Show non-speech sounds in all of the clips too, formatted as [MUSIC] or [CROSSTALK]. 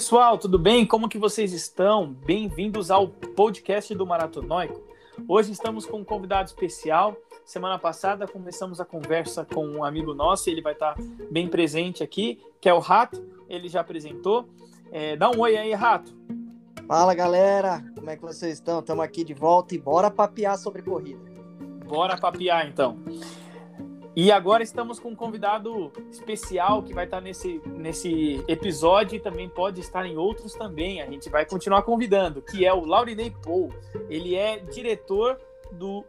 Pessoal, tudo bem? Como que vocês estão? Bem-vindos ao podcast do Maratonóico. Hoje estamos com um convidado especial. Semana passada começamos a conversa com um amigo nosso, ele vai estar bem presente aqui, que é o Rato. Ele já apresentou. É, dá um oi aí, Rato. Fala galera, como é que vocês estão? Estamos aqui de volta e bora papear sobre corrida. Bora papear então. E agora estamos com um convidado especial que vai estar nesse, nesse episódio e também pode estar em outros também. A gente vai continuar convidando, que é o Laurinei Paul. Ele é diretor do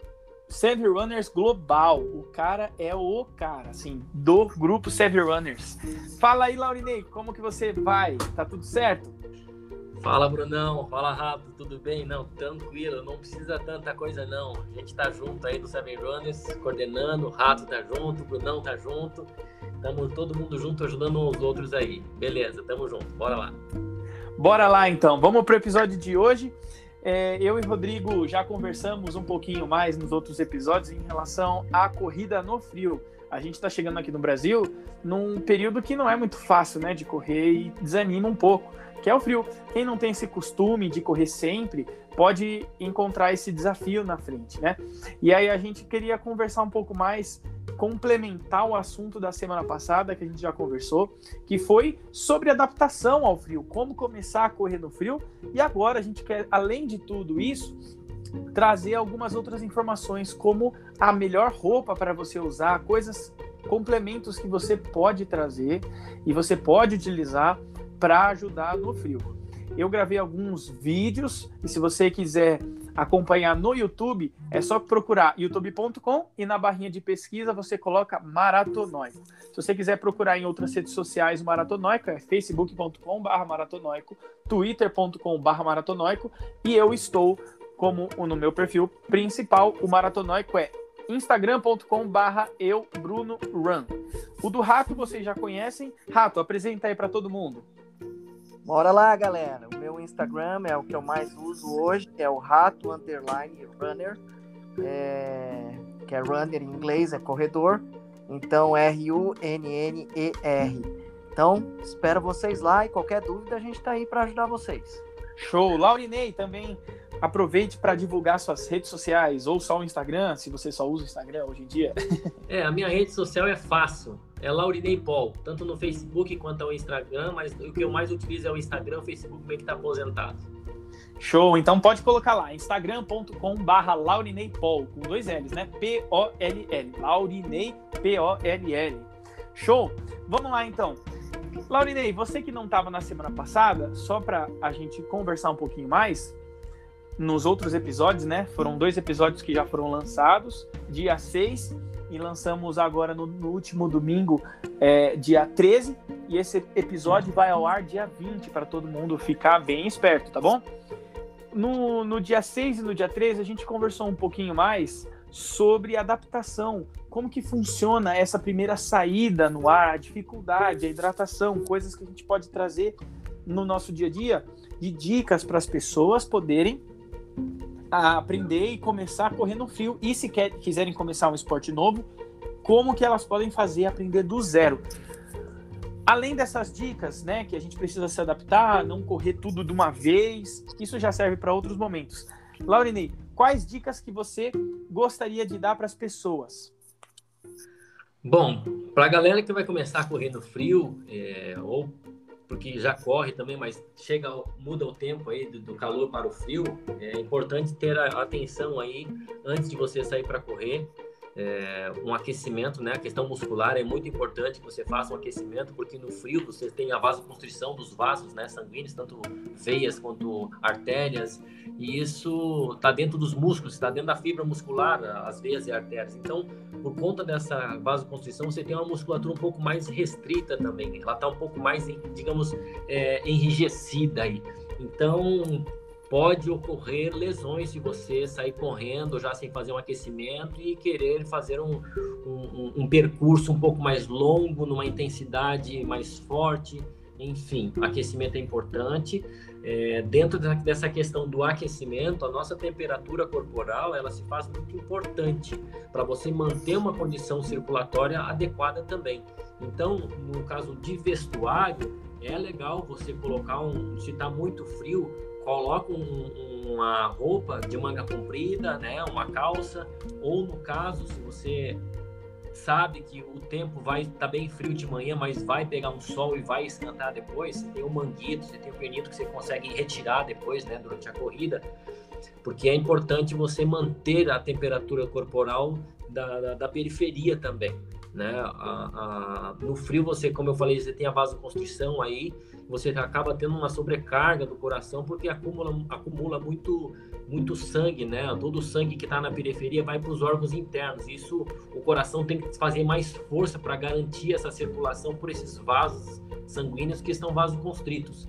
Seven Runners Global. O cara é o cara, assim, do grupo Seven Runners. Fala aí, Laurinei, como que você vai? Tá tudo certo? Fala, Brunão. Fala, Rato. Tudo bem? Não, tranquilo. Não precisa tanta coisa, não. A gente tá junto aí do Seven Runners, coordenando. O Rato tá junto, o Brunão tá junto. Estamos todo mundo junto, ajudando uns outros aí. Beleza, tamo junto. Bora lá. Bora lá, então. Vamos pro episódio de hoje. É, eu e Rodrigo já conversamos um pouquinho mais nos outros episódios em relação à corrida no frio. A gente está chegando aqui no Brasil num período que não é muito fácil, né, de correr e desanima um pouco que é o frio. Quem não tem esse costume de correr sempre, pode encontrar esse desafio na frente, né? E aí a gente queria conversar um pouco mais, complementar o assunto da semana passada que a gente já conversou, que foi sobre adaptação ao frio, como começar a correr no frio. E agora a gente quer, além de tudo isso, trazer algumas outras informações, como a melhor roupa para você usar, coisas, complementos que você pode trazer e você pode utilizar para ajudar no frio. Eu gravei alguns vídeos e se você quiser acompanhar no YouTube, é só procurar youtube.com e na barrinha de pesquisa você coloca Maratonóico. Se você quiser procurar em outras redes sociais Maratonóico, é facebook.com maratonóico, twitter.com maratonóico e eu estou como no meu perfil principal, o Maratonóico é instagram.com barra eu Bruno Run. O do Rato vocês já conhecem. Rato, apresenta aí para todo mundo. Bora lá, galera. O meu Instagram é o que eu mais uso hoje, é o rato underline runner, é... que é runner em inglês, é corredor. Então, R-U-N-N-E-R. Então, espero vocês lá e qualquer dúvida a gente está aí para ajudar vocês. Show! Laurinei também aproveite para divulgar suas redes sociais ou só o Instagram, se você só usa o Instagram hoje em dia. É, a minha rede social é fácil. É Laurinei Paul, tanto no Facebook quanto no Instagram, mas o que eu mais utilizo é o Instagram, o Facebook meio que tá aposentado. Show, então pode colocar lá, instagram.com barra Laurinei Paul, com dois L's, né? P-O-L-L, Laurinei P-O-L-L. Show, vamos lá então. Laurinei, você que não estava na semana passada, só para a gente conversar um pouquinho mais, nos outros episódios, né? Foram dois episódios que já foram lançados, dia 6 e lançamos agora no, no último domingo, é, dia 13, e esse episódio vai ao ar dia 20 para todo mundo ficar bem esperto, tá bom? No, no dia 6 e no dia 13 a gente conversou um pouquinho mais sobre adaptação, como que funciona essa primeira saída no ar, a dificuldade, a hidratação, coisas que a gente pode trazer no nosso dia a dia de dicas para as pessoas poderem a aprender e começar no frio. E se quer, quiserem começar um esporte novo, como que elas podem fazer aprender do zero. Além dessas dicas, né, que a gente precisa se adaptar, não correr tudo de uma vez, isso já serve para outros momentos. Laurinei, quais dicas que você gostaria de dar para as pessoas? Bom, para a galera que vai começar no frio, é, ou porque já corre também, mas chega, muda o tempo aí do, do calor para o frio, é importante ter a atenção aí antes de você sair para correr é, um aquecimento, né? A questão muscular é muito importante que você faça um aquecimento, porque no frio você tem a vasoconstrição dos vasos, né? Sanguíneos, tanto veias quanto artérias, e isso está dentro dos músculos, está dentro da fibra muscular, as veias e artérias. Então, por conta dessa vasoconstrição, você tem uma musculatura um pouco mais restrita também. Ela está um pouco mais, digamos, é, enrijecida aí. Então, pode ocorrer lesões se você sair correndo já sem fazer um aquecimento e querer fazer um, um, um percurso um pouco mais longo, numa intensidade mais forte. Enfim, aquecimento é importante. É, dentro dessa questão do aquecimento, a nossa temperatura corporal ela se faz muito importante para você manter uma condição circulatória adequada também. Então, no caso de vestuário, é legal você colocar um, se está muito frio, coloca um, uma roupa de manga comprida, né, uma calça, ou no caso, se você sabe que o tempo vai estar tá bem frio de manhã, mas vai pegar um sol e vai esquentar depois, você tem o manguito, você tem o pernito que você consegue retirar depois, né, durante a corrida, porque é importante você manter a temperatura corporal da, da, da periferia também né? A, a, no frio você, como eu falei, você tem a vasoconstrição aí, você acaba tendo uma sobrecarga do coração porque acumula, acumula muito, muito sangue, né? Todo o sangue que está na periferia vai para os órgãos internos. Isso, o coração tem que fazer mais força para garantir essa circulação por esses vasos sanguíneos que estão vasoconstritos.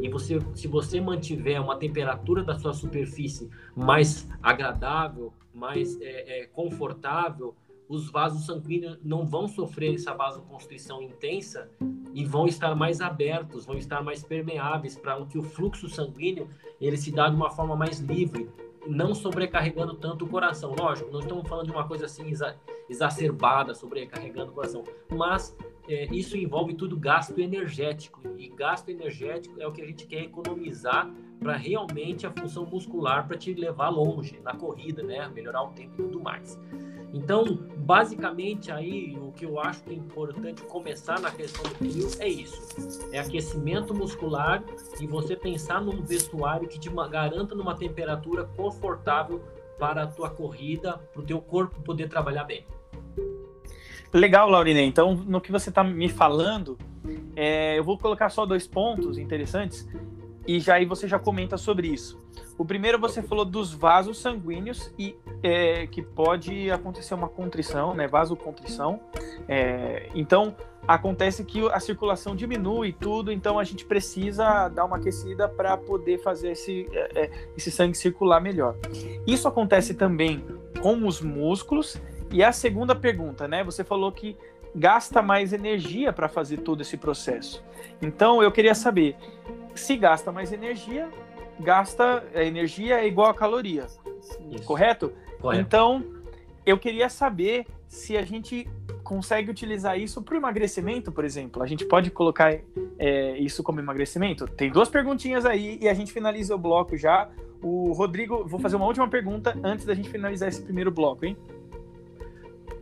E você, se você mantiver uma temperatura da sua superfície mais agradável, mais é, é, confortável, os vasos sanguíneos não vão sofrer essa vasoconstrição intensa e vão estar mais abertos, vão estar mais permeáveis para que o fluxo sanguíneo ele se dá de uma forma mais livre, não sobrecarregando tanto o coração. Lógico, não estamos falando de uma coisa assim exa exacerbada, sobrecarregando o coração, mas é, isso envolve tudo gasto energético e gasto energético é o que a gente quer economizar para realmente a função muscular para te levar longe na corrida, né? Melhorar o tempo e tudo mais. Então, basicamente aí o que eu acho que é importante começar na questão do frio é isso: é aquecimento muscular e você pensar num vestuário que te garanta numa temperatura confortável para a tua corrida, para o teu corpo poder trabalhar bem. Legal, Laurinei. Então, no que você está me falando, é, eu vou colocar só dois pontos interessantes e já aí você já comenta sobre isso. O primeiro você falou dos vasos sanguíneos e é, que pode acontecer uma contrição, né, vasocontrição. É, então acontece que a circulação diminui tudo, então a gente precisa dar uma aquecida para poder fazer esse, é, é, esse sangue circular melhor. Isso acontece também com os músculos. E a segunda pergunta, né? Você falou que gasta mais energia para fazer todo esse processo. Então eu queria saber se gasta mais energia, gasta a energia é igual a caloria, Isso. correto? correto? Então, eu queria saber se a gente consegue utilizar isso para o emagrecimento, por exemplo. A gente pode colocar é, isso como emagrecimento? Tem duas perguntinhas aí e a gente finaliza o bloco já. O Rodrigo, vou fazer uma última pergunta antes da gente finalizar esse primeiro bloco, hein?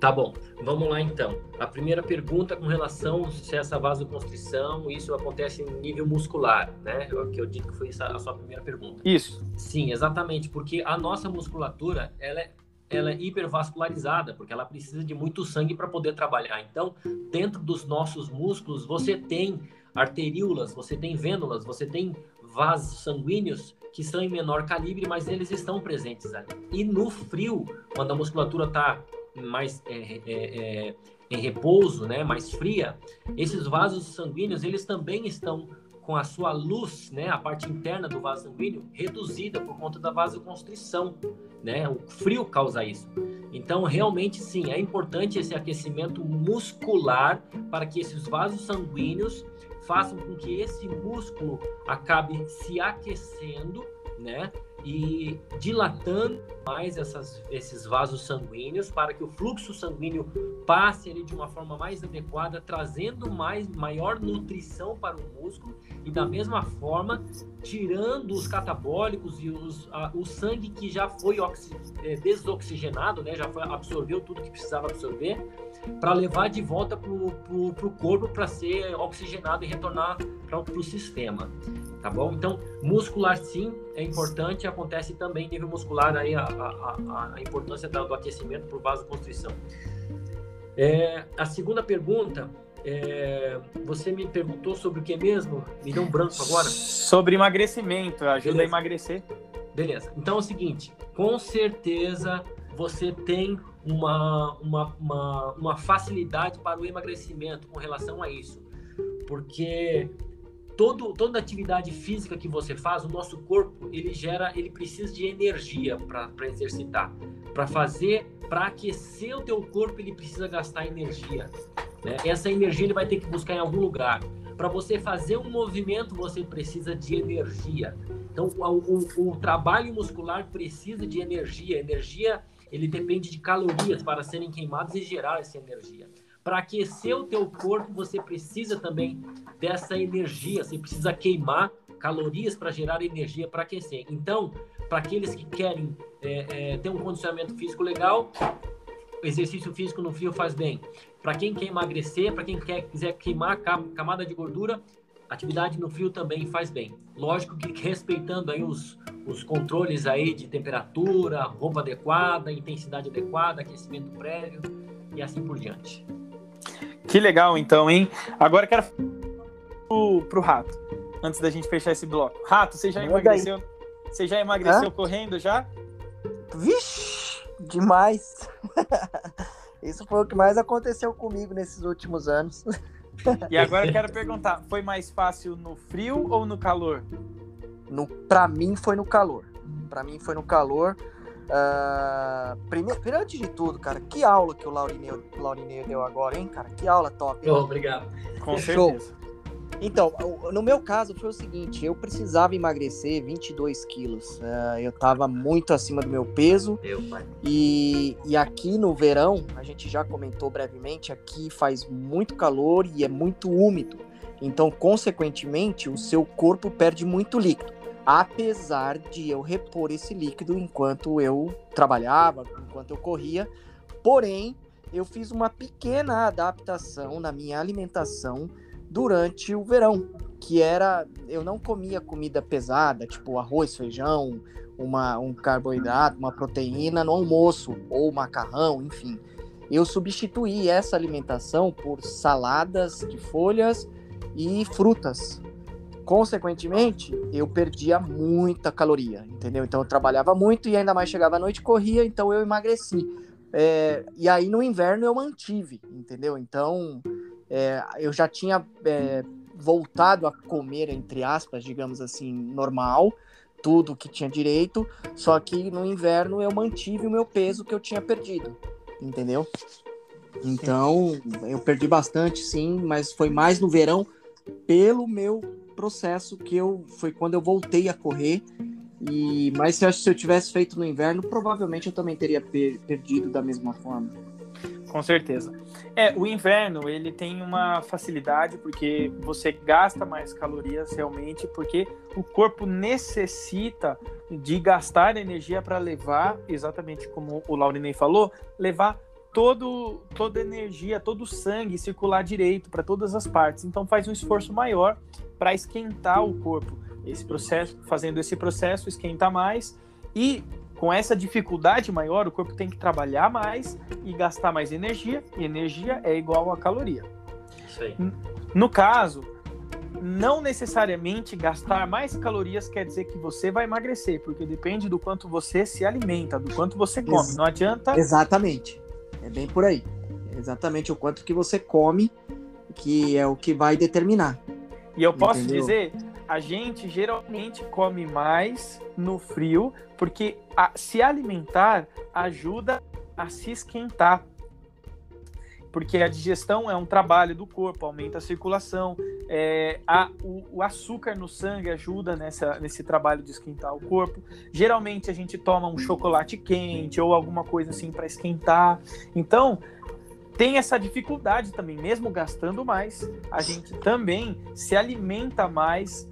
Tá bom, vamos lá então. A primeira pergunta com relação se essa vasoconstrição, isso acontece em nível muscular, né? Que eu digo que foi a sua primeira pergunta. Isso. Sim, exatamente, porque a nossa musculatura, ela é ela é hipervascularizada, porque ela precisa de muito sangue para poder trabalhar. Então, dentro dos nossos músculos, você tem arteríolas, você tem vênulas, você tem vasos sanguíneos que são em menor calibre, mas eles estão presentes ali. E no frio, quando a musculatura está mais é, é, é, em repouso, né, mais fria, esses vasos sanguíneos eles também estão com a sua luz, né, a parte interna do vaso sanguíneo reduzida por conta da vasoconstrição, né? O frio causa isso. Então, realmente sim, é importante esse aquecimento muscular para que esses vasos sanguíneos façam com que esse músculo acabe se aquecendo, né? E dilatando mais essas, esses vasos sanguíneos para que o fluxo sanguíneo passe ali de uma forma mais adequada, trazendo mais maior nutrição para o músculo e da mesma forma tirando os catabólicos e os, a, o sangue que já foi oxi, é, desoxigenado, né, já foi, absorveu tudo que precisava absorver, para levar de volta para o corpo para ser oxigenado e retornar para o sistema tá bom? Então, muscular sim é importante, acontece também nível muscular aí a, a, a importância do, do aquecimento por vasoconstrição. É, a segunda pergunta, é, você me perguntou sobre o que mesmo? Me deu um branco agora? Sobre emagrecimento, ajuda Beleza. a emagrecer. Beleza, então é o seguinte, com certeza você tem uma, uma, uma, uma facilidade para o emagrecimento com relação a isso, porque todo, toda atividade física que você faz, o nosso corpo ele gera, ele precisa de energia para exercitar, para fazer, para aquecer o teu corpo ele precisa gastar energia. Né? Essa energia ele vai ter que buscar em algum lugar. Para você fazer um movimento você precisa de energia. Então o, o, o trabalho muscular precisa de energia. Energia ele depende de calorias para serem queimadas e gerar essa energia. Para aquecer o teu corpo, você precisa também dessa energia, você precisa queimar calorias para gerar energia para aquecer. Então, para aqueles que querem é, é, ter um condicionamento físico legal, exercício físico no frio faz bem. Para quem quer emagrecer, para quem quer, quiser queimar camada de gordura, atividade no frio também faz bem. Lógico que respeitando aí os, os controles aí de temperatura, roupa adequada, intensidade adequada, aquecimento prévio e assim por diante. Que legal então, hein? Agora quero pro, pro rato, antes da gente fechar esse bloco. Rato, você já emagreceu? Você já emagreceu Hã? correndo já? Vixe, demais. [LAUGHS] Isso foi o que mais aconteceu comigo nesses últimos anos. E agora eu [LAUGHS] quero perguntar, foi mais fácil no frio ou no calor? No, pra mim foi no calor. Pra mim foi no calor. Uh, primeiro, antes de tudo, cara, que aula que o Laurineu, Laurineu deu agora, hein, cara? Que aula top. Oh, obrigado. Com certeza. Então, no meu caso foi o seguinte, eu precisava emagrecer 22 quilos. Uh, eu estava muito acima do meu peso. Meu pai. E, e aqui no verão, a gente já comentou brevemente, aqui faz muito calor e é muito úmido. Então, consequentemente, o seu corpo perde muito líquido. Apesar de eu repor esse líquido enquanto eu trabalhava, enquanto eu corria. Porém, eu fiz uma pequena adaptação na minha alimentação durante o verão, que era eu não comia comida pesada, tipo arroz, feijão, uma, um carboidrato, uma proteína no almoço ou macarrão, enfim. Eu substituí essa alimentação por saladas de folhas e frutas. Consequentemente, eu perdia muita caloria, entendeu? Então eu trabalhava muito e ainda mais chegava à noite corria, então eu emagreci. É, e aí no inverno eu mantive, entendeu? Então é, eu já tinha é, voltado a comer, entre aspas, digamos assim, normal, tudo que tinha direito, só que no inverno eu mantive o meu peso que eu tinha perdido, entendeu? Então, eu perdi bastante, sim, mas foi mais no verão pelo meu processo que eu foi quando eu voltei a correr. E mas se eu, se eu tivesse feito no inverno, provavelmente eu também teria per, perdido da mesma forma. Com certeza. É, o inverno, ele tem uma facilidade porque você gasta mais calorias realmente, porque o corpo necessita de gastar energia para levar, exatamente como o Laurinei falou, levar todo, toda energia, todo o sangue circular direito para todas as partes. Então faz um esforço maior para esquentar o corpo. Esse processo, fazendo esse processo, esquenta mais e com essa dificuldade maior, o corpo tem que trabalhar mais e gastar mais energia, e energia é igual a caloria. Isso aí. No caso, não necessariamente gastar mais calorias quer dizer que você vai emagrecer, porque depende do quanto você se alimenta, do quanto você come. Ex não adianta. Exatamente. É bem por aí. exatamente o quanto que você come que é o que vai determinar. E eu posso Entendeu? dizer a gente geralmente come mais no frio, porque a, se alimentar ajuda a se esquentar. Porque a digestão é um trabalho do corpo, aumenta a circulação, é, a, o, o, açúcar no sangue ajuda nessa, nesse trabalho de esquentar o corpo. Geralmente a gente toma um chocolate quente ou alguma coisa assim para esquentar. Então, tem essa dificuldade também, mesmo gastando mais, a gente também se alimenta mais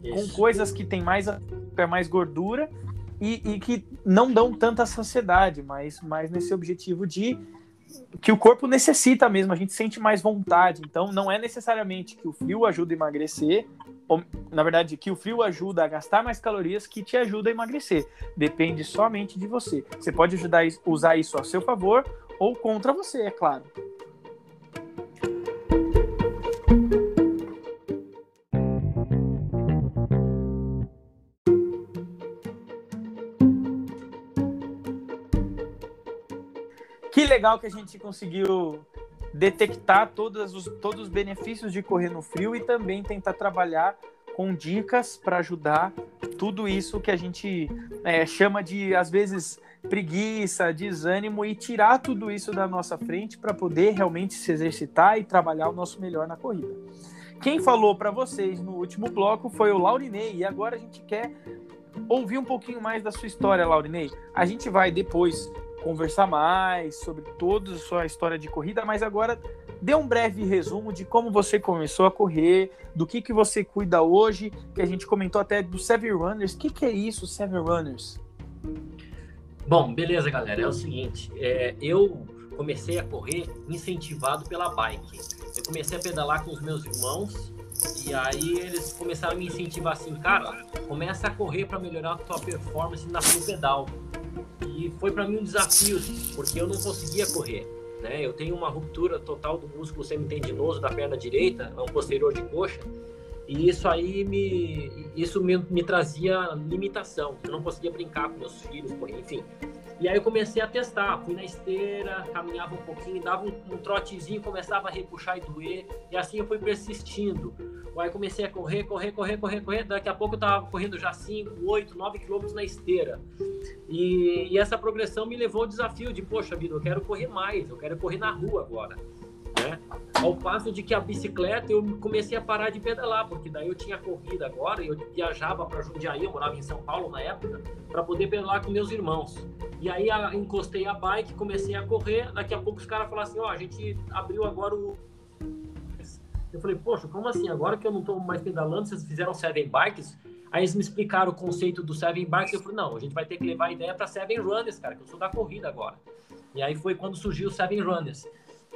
com coisas que tem mais açúcar, mais gordura e, e, que não dão tanta saciedade, mas mais nesse objetivo de que o corpo necessita mesmo, a gente sente mais vontade. Então, não é necessariamente que o frio ajuda a emagrecer, ou, na verdade, que o frio ajuda a gastar mais calorias que te ajuda a emagrecer. Depende somente de você. Você pode ajudar a usar isso a seu favor ou contra você, é claro. legal que a gente conseguiu detectar todos os, todos os benefícios de correr no frio e também tentar trabalhar com dicas para ajudar tudo isso que a gente é, chama de, às vezes, preguiça, desânimo e tirar tudo isso da nossa frente para poder realmente se exercitar e trabalhar o nosso melhor na corrida. Quem falou para vocês no último bloco foi o Laurinei e agora a gente quer ouvir um pouquinho mais da sua história, Laurinei. A gente vai depois conversar mais sobre toda a sua história de corrida, mas agora dê um breve resumo de como você começou a correr, do que, que você cuida hoje, que a gente comentou até do Seven Runners. O que, que é isso, Seven Runners? Bom, beleza, galera. É o seguinte, é, eu comecei a correr incentivado pela bike. Eu comecei a pedalar com os meus irmãos e aí eles começaram a me incentivar assim, cara, começa a correr para melhorar a tua performance na no pedal. E foi para mim um desafio, porque eu não conseguia correr. Né? Eu tenho uma ruptura total do músculo semitendinoso da perna direita, um posterior de coxa, e isso aí me, isso me, me trazia limitação. Eu não conseguia brincar com meus filhos, enfim. E aí eu comecei a testar, fui na esteira, caminhava um pouquinho, dava um, um trotezinho, começava a repuxar e doer, e assim eu fui persistindo. Aí comecei a correr, correr, correr, correr, correr, daqui a pouco eu tava correndo já 5, 8, 9 quilômetros na esteira. E, e, essa progressão me levou ao desafio de, poxa vida, eu quero correr mais, eu quero correr na rua agora. Né? Ao passo de que a bicicleta eu comecei a parar de pedalar, porque daí eu tinha corrida agora, eu viajava para Jundiaí, eu morava em São Paulo na época, para poder pedalar com meus irmãos. E aí a, encostei a bike, comecei a correr, daqui a pouco os caras falaram assim, ó, oh, a gente abriu agora o... Eu falei, poxa, como assim? Agora que eu não estou mais pedalando, vocês fizeram Seven Bikes? Aí eles me explicaram o conceito do Seven Bikes, eu falei, não, a gente vai ter que levar a ideia para Seven Runners, cara, que eu sou da corrida agora. E aí foi quando surgiu o Seven Runners.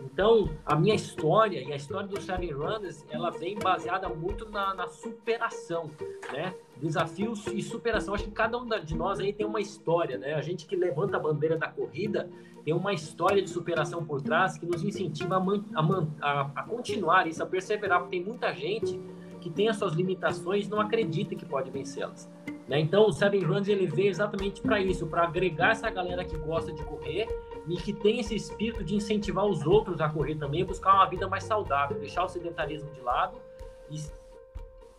Então, a minha história e a história dos Seven Runners, ela vem baseada muito na, na, superação, né? Desafios e superação. Acho que cada um de nós aí tem uma história, né? A gente que levanta a bandeira da corrida tem uma história de superação por trás que nos incentiva a, a, a continuar isso, a perseverar, porque tem muita gente que tem as suas limitações não acredita que pode vencê-las. Né? Então, o Seven Runs ele veio exatamente para isso, para agregar essa galera que gosta de correr e que tem esse espírito de incentivar os outros a correr também, buscar uma vida mais saudável, deixar o sedentarismo de lado e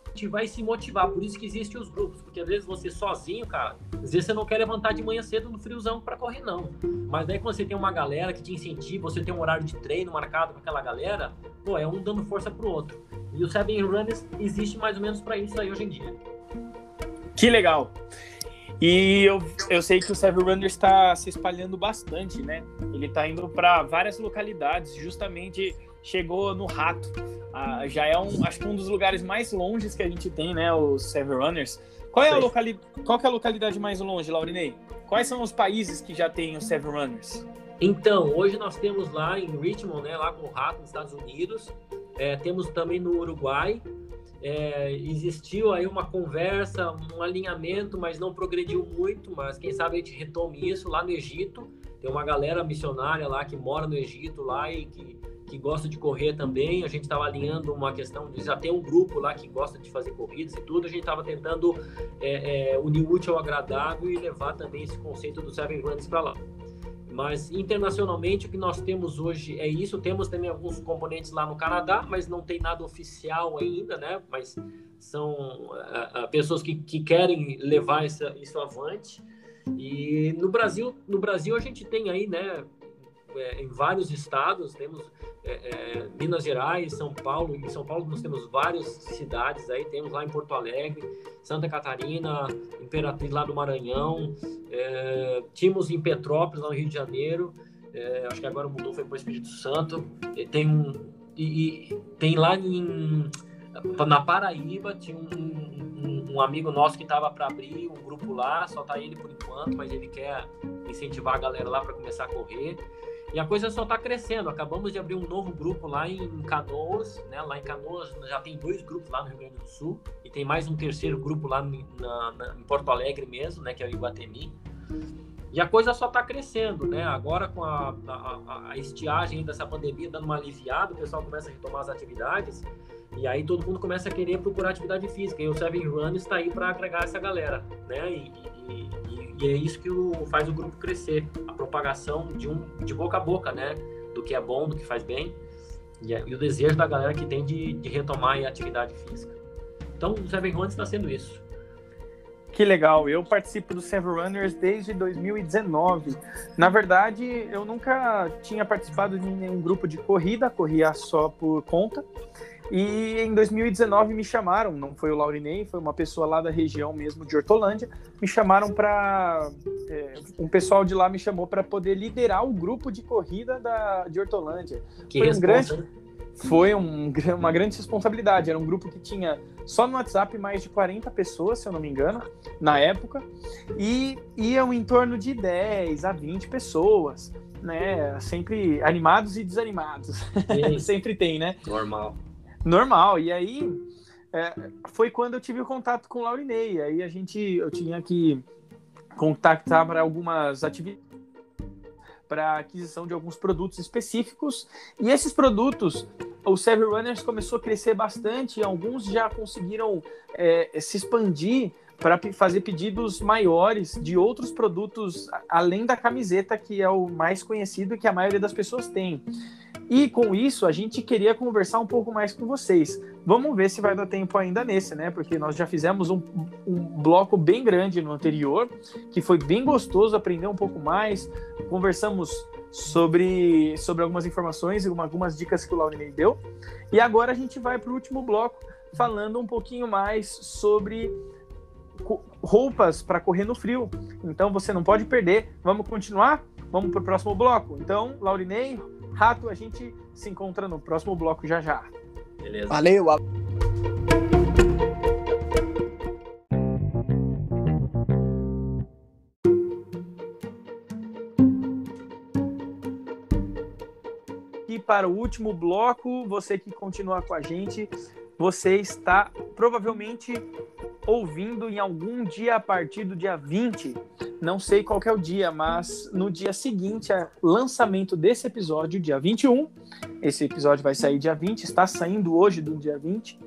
incentivar e se motivar. Por isso que existem os grupos, porque às vezes você sozinho, cara, às vezes você não quer levantar de manhã cedo no friozão para correr, não. Mas daí quando você tem uma galera que te incentiva, você tem um horário de treino marcado com aquela galera, pô, é um dando força pro outro. E o Seven Runners existe mais ou menos para isso aí hoje em dia. Que legal! E eu, eu sei que o Seven Runners está se espalhando bastante, né? Ele está indo para várias localidades, justamente chegou no Rato. Ah, já é um, acho que um dos lugares mais longes que a gente tem, né? Os Seven Runners. Qual é a, locali qual é a localidade mais longe, Laurinei? Quais são os países que já têm os Seven Runners? Então, hoje nós temos lá em Richmond, né, lá com o Rato, nos Estados Unidos. É, temos também no Uruguai, é, existiu aí uma conversa, um alinhamento, mas não progrediu muito. Mas quem sabe a gente retome isso lá no Egito. Tem uma galera missionária lá que mora no Egito lá e que, que gosta de correr também. A gente estava alinhando uma questão de já ter um grupo lá que gosta de fazer corridas e tudo. A gente estava tentando é, é, unir útil ao agradável e levar também esse conceito do Seven Runs para lá. Mas internacionalmente o que nós temos hoje é isso. Temos também alguns componentes lá no Canadá, mas não tem nada oficial ainda, né? Mas são uh, uh, pessoas que, que querem levar essa, isso avante. E no Brasil, no Brasil a gente tem aí, né? É, em vários estados, temos é, é, Minas Gerais, São Paulo. Em São Paulo nós temos várias cidades aí, temos lá em Porto Alegre, Santa Catarina, Imperatriz lá do Maranhão, é, tínhamos em Petrópolis, lá no Rio de Janeiro, é, acho que agora mudou, foi para o Espírito Santo. tem um, e, e, tem lá em, na Paraíba, tinha um, um, um amigo nosso que estava para abrir um grupo lá, só tá ele por enquanto, mas ele quer incentivar a galera lá para começar a correr. E a coisa só está crescendo. Acabamos de abrir um novo grupo lá em Canoas, né? Lá em Canoas já tem dois grupos lá no Rio Grande do Sul e tem mais um terceiro grupo lá na, na, em Porto Alegre mesmo, né? Que é o Iguatemi. E a coisa só está crescendo, né? Agora com a, a, a, estiagem dessa pandemia dando uma aliviada, o pessoal começa a retomar as atividades e aí todo mundo começa a querer procurar atividade física. E o Seven Run está aí para agregar essa galera, né? E, e, e, e, é isso que o, faz o grupo crescer, a propagação de um de boca a boca, né? Do que é bom, do que faz bem e, e o desejo da galera que tem de, de retomar a atividade física. Então o Seven Run está sendo isso. Que legal, eu participo do Seven Runners desde 2019. Na verdade, eu nunca tinha participado de nenhum grupo de corrida, corria só por conta. E em 2019 me chamaram, não foi o Laurinei, foi uma pessoa lá da região mesmo de Hortolândia, me chamaram para é, um pessoal de lá me chamou para poder liderar o grupo de corrida da, de Hortolândia. Que foi um grande, foi um, uma grande responsabilidade. Era um grupo que tinha só no WhatsApp mais de 40 pessoas, se eu não me engano, na época, e iam em torno de 10 a 20 pessoas, né? Sempre animados e desanimados. [LAUGHS] Sempre tem, né? Normal. Normal. E aí é, foi quando eu tive o contato com o Laurinei. Aí a gente, eu tinha que contactar para algumas atividades para aquisição de alguns produtos específicos. E esses produtos, o Seven Runners começou a crescer bastante e alguns já conseguiram é, se expandir para fazer pedidos maiores de outros produtos além da camiseta, que é o mais conhecido e que a maioria das pessoas tem. E com isso, a gente queria conversar um pouco mais com vocês. Vamos ver se vai dar tempo ainda nesse, né? Porque nós já fizemos um, um bloco bem grande no anterior, que foi bem gostoso aprender um pouco mais. Conversamos sobre, sobre algumas informações e algumas dicas que o Laurinei deu. E agora a gente vai para o último bloco, falando um pouquinho mais sobre roupas para correr no frio. Então você não pode perder. Vamos continuar? Vamos para o próximo bloco? Então, Laurinei, Rato, a gente se encontra no próximo bloco já já. Beleza. Valeu. E para o último bloco, você que continua com a gente, você está provavelmente ouvindo em algum dia a partir do dia 20 não sei qual é o dia, mas no dia seguinte ao lançamento desse episódio, dia 21, esse episódio vai sair dia 20, está saindo hoje do dia 20.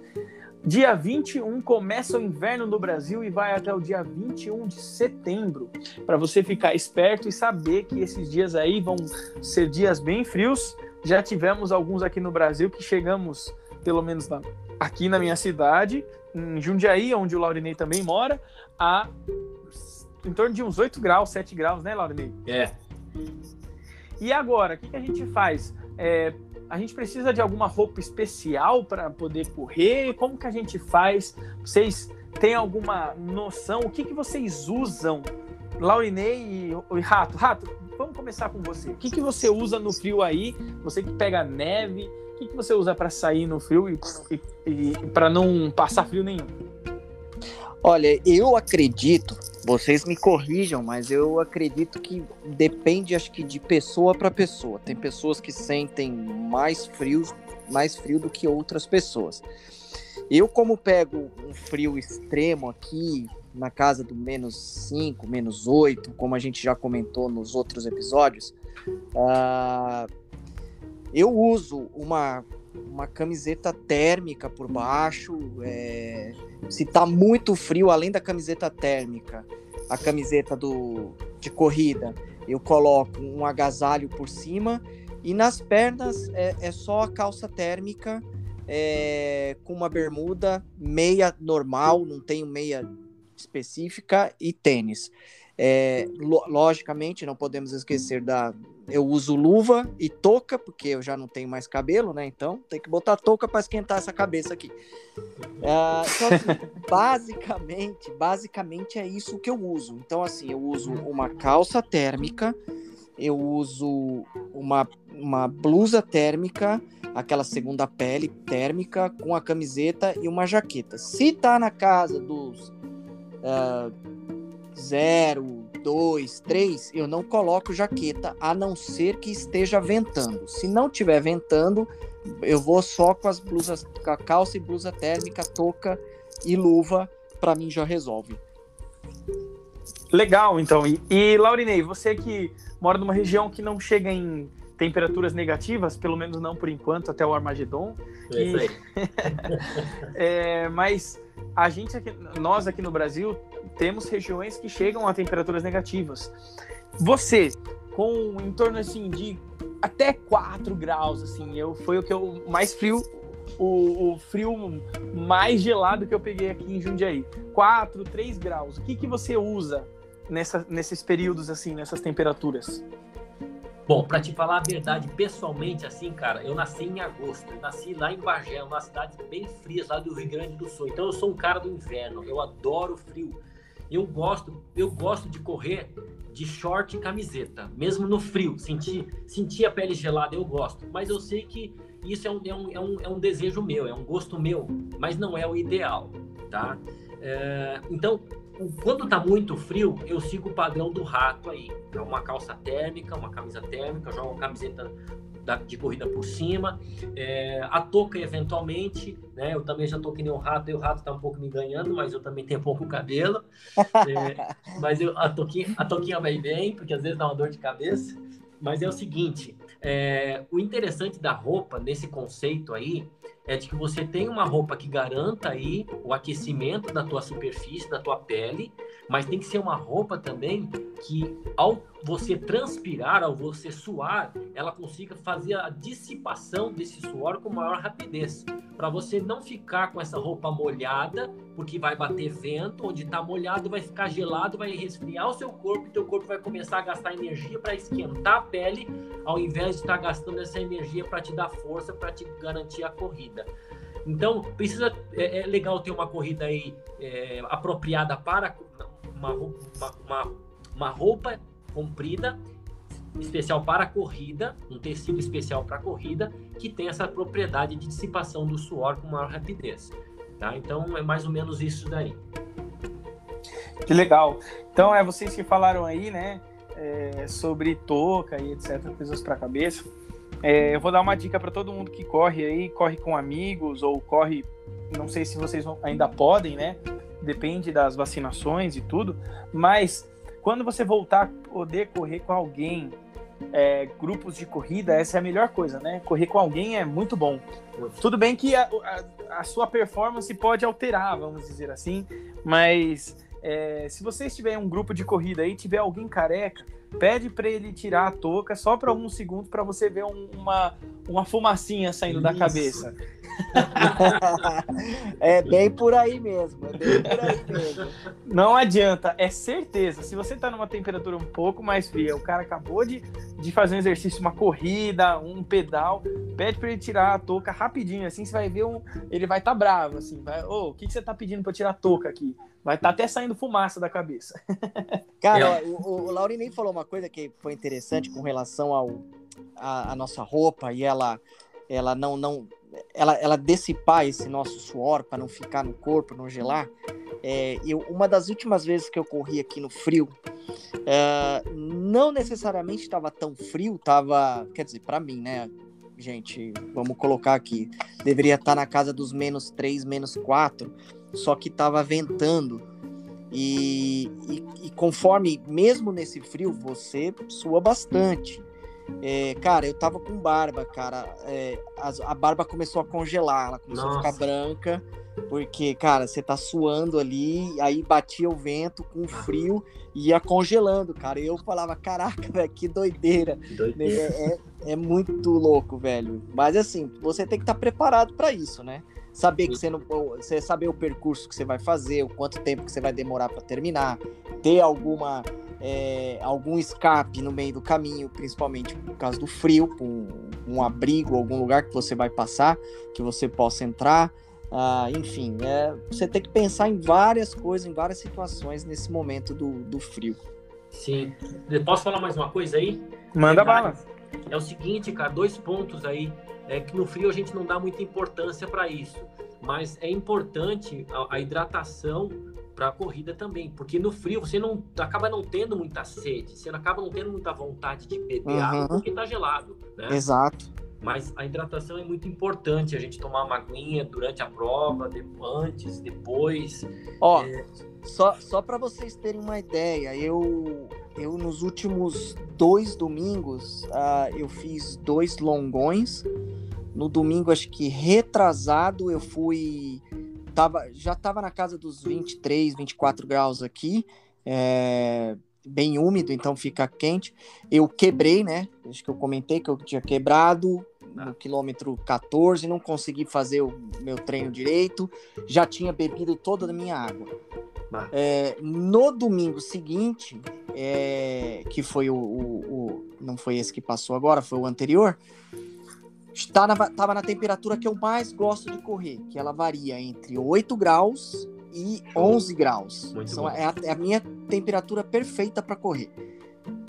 Dia 21 começa o inverno no Brasil e vai até o dia 21 de setembro. Para você ficar esperto e saber que esses dias aí vão ser dias bem frios. Já tivemos alguns aqui no Brasil que chegamos, pelo menos na, aqui na minha cidade, em Jundiaí, onde o Laurinei também mora, a em torno de uns 8 graus, 7 graus, né, Laurinei? É. E agora, o que, que, a gente faz? É, a gente precisa de alguma roupa especial para poder correr? Como que a gente faz? Vocês têm alguma noção? O que, que vocês usam? Laurinei e, e Rato. Rato, vamos começar com você. O que, que você usa no frio aí? Você que pega neve, que, que você usa para sair no frio e, e, e para não passar frio nenhum? Olha, eu acredito vocês me corrijam, mas eu acredito que depende, acho que de pessoa para pessoa. Tem pessoas que sentem mais frio, mais frio do que outras pessoas. Eu, como pego um frio extremo aqui, na casa do menos 5, menos 8, como a gente já comentou nos outros episódios, uh, eu uso uma uma camiseta térmica por baixo. É, se tá muito frio, além da camiseta térmica, a camiseta do, de corrida, eu coloco um agasalho por cima. E nas pernas é, é só a calça térmica é, com uma bermuda, meia normal, não tenho meia específica e tênis. É, lo, logicamente, não podemos esquecer da, eu uso luva e touca, porque eu já não tenho mais cabelo, né? Então tem que botar touca para esquentar essa cabeça aqui. Uh, então, assim, [LAUGHS] basicamente, basicamente é isso que eu uso. Então, assim, eu uso uma calça térmica, eu uso uma, uma blusa térmica, aquela segunda pele térmica, com a camiseta e uma jaqueta. Se tá na casa dos uh, zero, dois, três, eu não coloco jaqueta, a não ser que esteja ventando. Se não estiver ventando, eu vou só com as blusas, com a calça e blusa térmica, touca e luva, para mim já resolve. Legal, então. E, e Laurinei, você que mora numa região que não chega em temperaturas negativas, pelo menos não por enquanto, até o Armagedon. É e... [LAUGHS] é, mas a gente aqui, nós aqui no Brasil temos regiões que chegam a temperaturas negativas. Você, com em torno assim de até 4 graus, assim, eu foi o que eu mais frio, o, o frio mais gelado que eu peguei aqui em Jundiaí. 4, 3 graus. O que, que você usa nessa, nesses períodos assim, nessas temperaturas? Bom, para te falar a verdade, pessoalmente, assim, cara, eu nasci em agosto. Eu nasci lá em Bagé, uma cidade bem fria, lá do Rio Grande do Sul. Então eu sou um cara do inverno. Eu adoro frio. eu gosto, eu gosto de correr de short e camiseta, mesmo no frio. Sentir, sentir a pele gelada, eu gosto. Mas eu sei que isso é um, é um, é um, é um desejo meu, é um gosto meu, mas não é o ideal, tá? É, então, quando tá muito frio, eu sigo o padrão do rato aí. É uma calça térmica, uma camisa térmica, jogo uma camiseta de corrida por cima. É, a touca, eventualmente, né? Eu também já tô que nem o rato, e o rato tá um pouco me ganhando, mas eu também tenho pouco cabelo. É, [LAUGHS] mas eu, a, touquinha, a touquinha vai bem, porque às vezes dá uma dor de cabeça. Mas é o seguinte, é, o interessante da roupa, nesse conceito aí, é de que você tem uma roupa que garanta aí o aquecimento da tua superfície, da tua pele, mas tem que ser uma roupa também que ao você transpirar, ao você suar, ela consiga fazer a dissipação desse suor com maior rapidez, para você não ficar com essa roupa molhada, porque vai bater vento, onde está molhado vai ficar gelado, vai resfriar o seu corpo, e teu corpo vai começar a gastar energia para esquentar a pele, ao invés de estar tá gastando essa energia para te dar força, para te garantir a corrida. Então, precisa é, é legal ter uma corrida aí é, apropriada para uma, uma, uma, uma roupa comprida especial para corrida, um tecido especial para corrida, que tem essa propriedade de dissipação do suor com maior rapidez. Tá? Então é mais ou menos isso daí. Que legal. Então é vocês que falaram aí, né, é, sobre touca e etc, coisas para a cabeça. É, eu vou dar uma dica para todo mundo que corre aí, corre com amigos ou corre, não sei se vocês ainda podem, né? Depende das vacinações e tudo, mas quando você voltar a poder correr com alguém, é, grupos de corrida, essa é a melhor coisa, né? Correr com alguém é muito bom. Tudo bem que a, a, a sua performance pode alterar, vamos dizer assim, mas é, se você estiver em um grupo de corrida e tiver alguém careca, pede para ele tirar a touca só por alguns segundos para você ver um, uma, uma fumacinha saindo Isso. da cabeça. [LAUGHS] é bem por aí mesmo, é bem por aí mesmo. Não adianta, é certeza. Se você tá numa temperatura um pouco mais fria, o cara acabou de, de fazer um exercício, uma corrida, um pedal, pede para ele tirar a touca rapidinho, assim você vai ver um. Ele vai estar tá bravo, assim, vai, ô, oh, o que, que você tá pedindo para tirar a touca aqui? Vai estar tá até saindo fumaça da cabeça. [LAUGHS] Cara, o, o Laurinei falou uma coisa que foi interessante com relação ao a, a nossa roupa e ela ela não não ela, ela dissipar esse nosso suor para não ficar no corpo, não gelar. É, eu, uma das últimas vezes que eu corri aqui no frio, é, não necessariamente estava tão frio, estava, quer dizer, para mim, né, gente, vamos colocar aqui, deveria estar tá na casa dos menos 3, menos 4, só que estava ventando. E, e, e conforme, mesmo nesse frio, você sua bastante. É, cara, eu tava com barba, cara. É, a, a, barba começou a congelar, ela começou Nossa. a ficar branca, porque, cara, você tá suando ali, aí batia o vento com frio e ia congelando, cara. E eu falava, caraca, [LAUGHS] velho, que doideira. doideira. É, é, é, muito louco, velho. Mas assim, você tem que estar tá preparado para isso, né? Saber que você não. Você saber o percurso que você vai fazer, o quanto tempo que você vai demorar para terminar, ter alguma é, algum escape no meio do caminho, principalmente por causa do frio, um, um abrigo, algum lugar que você vai passar, que você possa entrar. Ah, enfim, é, você tem que pensar em várias coisas, em várias situações nesse momento do, do frio. Sim. Posso falar mais uma coisa aí? Manda é, bala. É o seguinte, cara, dois pontos aí. É que no frio a gente não dá muita importância para isso, mas é importante a, a hidratação para a corrida também, porque no frio você não acaba não tendo muita sede, você acaba não tendo muita vontade de beber uhum. água porque está gelado, né? Exato. Mas a hidratação é muito importante, a gente tomar uma aguinha durante a prova, antes, depois. Ó, é... só, só para vocês terem uma ideia, eu, eu nos últimos dois domingos, uh, eu fiz dois longões. No domingo, acho que retrasado, eu fui tava, já estava na casa dos 23, 24 graus aqui, é, bem úmido, então fica quente. Eu quebrei, né? Acho que eu comentei que eu tinha quebrado no quilômetro 14, não consegui fazer o meu treino direito, já tinha bebido toda a minha água. É, no domingo seguinte, é, que foi o, o, o, Não foi esse que passou agora, foi o anterior estava na, na temperatura que eu mais gosto de correr, que ela varia entre 8 graus e 11 graus. Muito São, bom. é, a, é a minha temperatura perfeita para correr.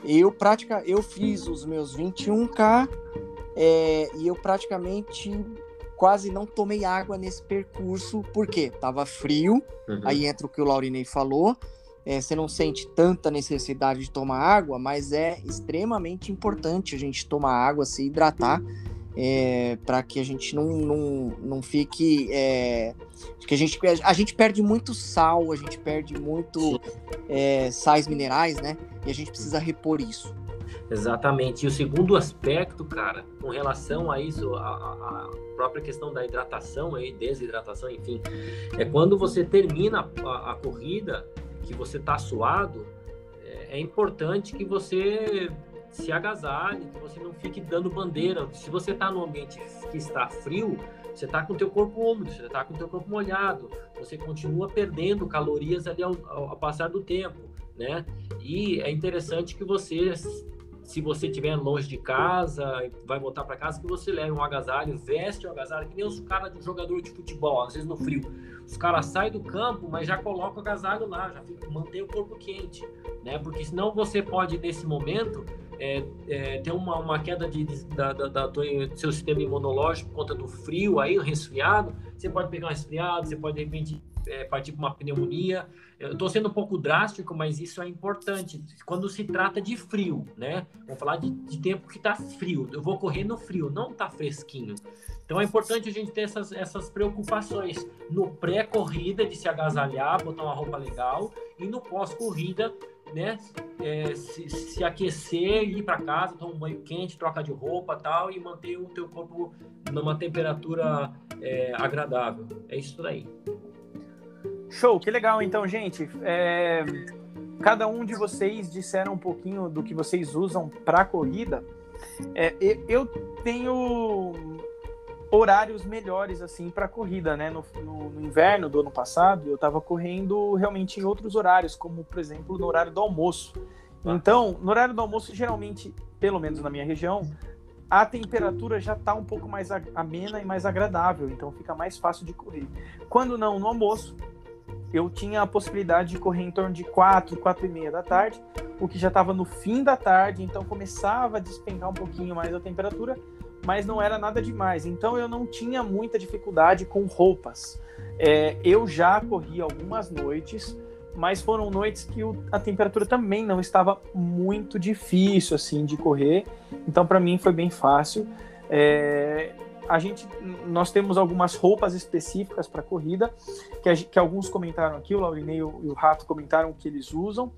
Eu pratica, eu fiz os meus 21k é, e eu praticamente quase não tomei água nesse percurso, porque tava frio, Uhum. aí entra o que o Laurinei falou, é, você não sente tanta necessidade de tomar água, mas é extremamente importante a gente tomar água, se hidratar, para que a gente não, não, não fique. É, que a, gente, a gente perde muito sal, a gente perde muito é, sais minerais, né? E a gente precisa repor isso. Exatamente. E o segundo aspecto, cara, com relação a isso, a, a- a própria questão da hidratação, aí, desidratação, enfim, é quando você termina a, a corrida, que você tá suado, é, é importante que você se agasalhe, que você não fique dando bandeira. Se você tá num ambiente que está frio, você tá com o teu corpo úmido, você tá com o teu corpo molhado, você continua perdendo calorias ali ao, ao- ao passar do tempo, né? E é interessante que você se você estiver longe de casa, vai voltar para casa, que você leve um agasalho, veste o agasalho, que nem os caras de jogador de futebol, às vezes no frio. Os caras saem do campo, mas já colocam o agasalho lá, já fica, mantém o corpo quente, né? Porque senão você pode, nesse momento, é, é, ter uma, uma queda de, de- da, da, da do seu sistema imunológico por conta do frio, aí, o resfriado. Você pode pegar um resfriado, você pode, de repente, é, partir para uma pneumonia. Eu estou sendo um pouco drástico, mas isso é importante. Quando se trata de frio, né? Vamos falar de, de tempo que está frio. Eu vou correr no frio, não está fresquinho. Então é importante a gente ter essas, essas preocupações no pré-corrida de se agasalhar, botar uma roupa legal e no pós-corrida, né? é, se, se aquecer, ir para casa, tomar um banho quente, troca de roupa tal e manter o teu corpo numa temperatura é, agradável. É isso daí. Show, que legal então, gente. É, Cada um de vocês disseram um pouquinho do que vocês usam para corrida. É, eu tenho horários melhores assim para corrida, né? No, no- no inverno do ano passado, eu estava correndo realmente em outros horários, como por exemplo no horário do almoço. Então, no horário do almoço, geralmente, pelo menos na minha região, a temperatura já está um pouco mais amena e mais agradável, então fica mais fácil de correr. Quando não no almoço, eu tinha a possibilidade de correr em torno de 4, 4 e meia da tarde, o que já estava no fim da tarde, então começava a despencar um pouquinho mais a temperatura, mas não era nada demais. Então eu não tinha muita dificuldade com roupas. É, eu já corri algumas noites, mas foram noites que o- a temperatura também não estava muito difícil assim de correr. Então para mim foi bem fácil. É, a gente, nós temos algumas roupas específicas para corrida que, que alguns comentaram aqui, o Laurinei e o, Rato comentaram que eles usam.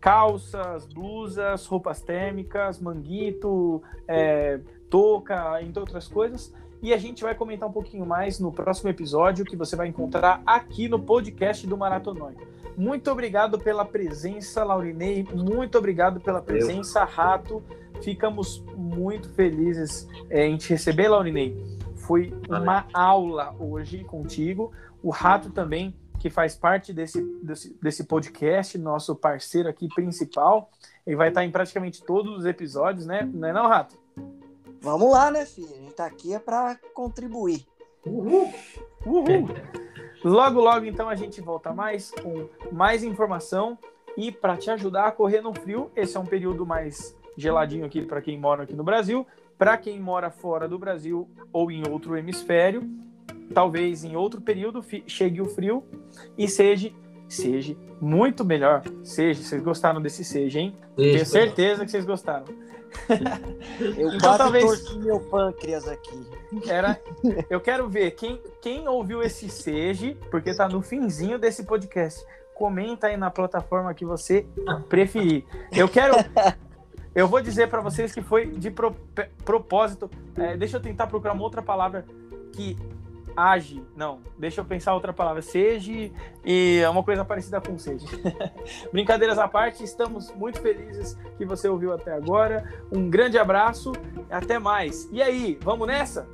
Calças, blusas, roupas térmicas, manguito, é, touca, entre outras coisas. E a gente vai comentar um pouquinho mais no próximo episódio que você vai encontrar aqui no podcast do Maratonói. Muito obrigado pela presença, Laurinei. Muito obrigado pela presença, Rato. Ficamos muito felizes é, em te receber, Laurinei. Foi uma aula hoje contigo. O Rato também, que faz parte desse, desse, desse podcast, nosso parceiro aqui principal. Ele vai estar em praticamente todos os episódios, né? Não é não, Rato? Vamos lá, né, filho? A gente tá aqui é para contribuir. Uhul! Logo, logo, então, a gente volta mais com mais informação. E para te ajudar a correr no frio, esse é um período mais geladinho aqui para quem mora aqui no Brasil. Para quem mora fora do Brasil ou em outro hemisfério, talvez em outro período chegue o frio e seja, seja muito melhor. Seja, vocês gostaram desse seja, hein? Tenho certeza que vocês gostaram. Eu Então, quase talvez- torci meu pâncreas aqui. Era, [LAUGHS] eu quero ver quem, quem ouviu esse seja, porque tá no finzinho desse podcast. Comenta aí na plataforma que você preferir. Eu quero. Eu vou dizer para vocês que foi de pro- propósito. É, deixa eu tentar procurar uma outra palavra que age. Não, deixa eu pensar outra palavra. Seja e é uma coisa parecida com seja. [LAUGHS] Brincadeiras à parte, estamos muito felizes que você ouviu até agora. Um grande abraço, até mais. E aí, vamos nessa?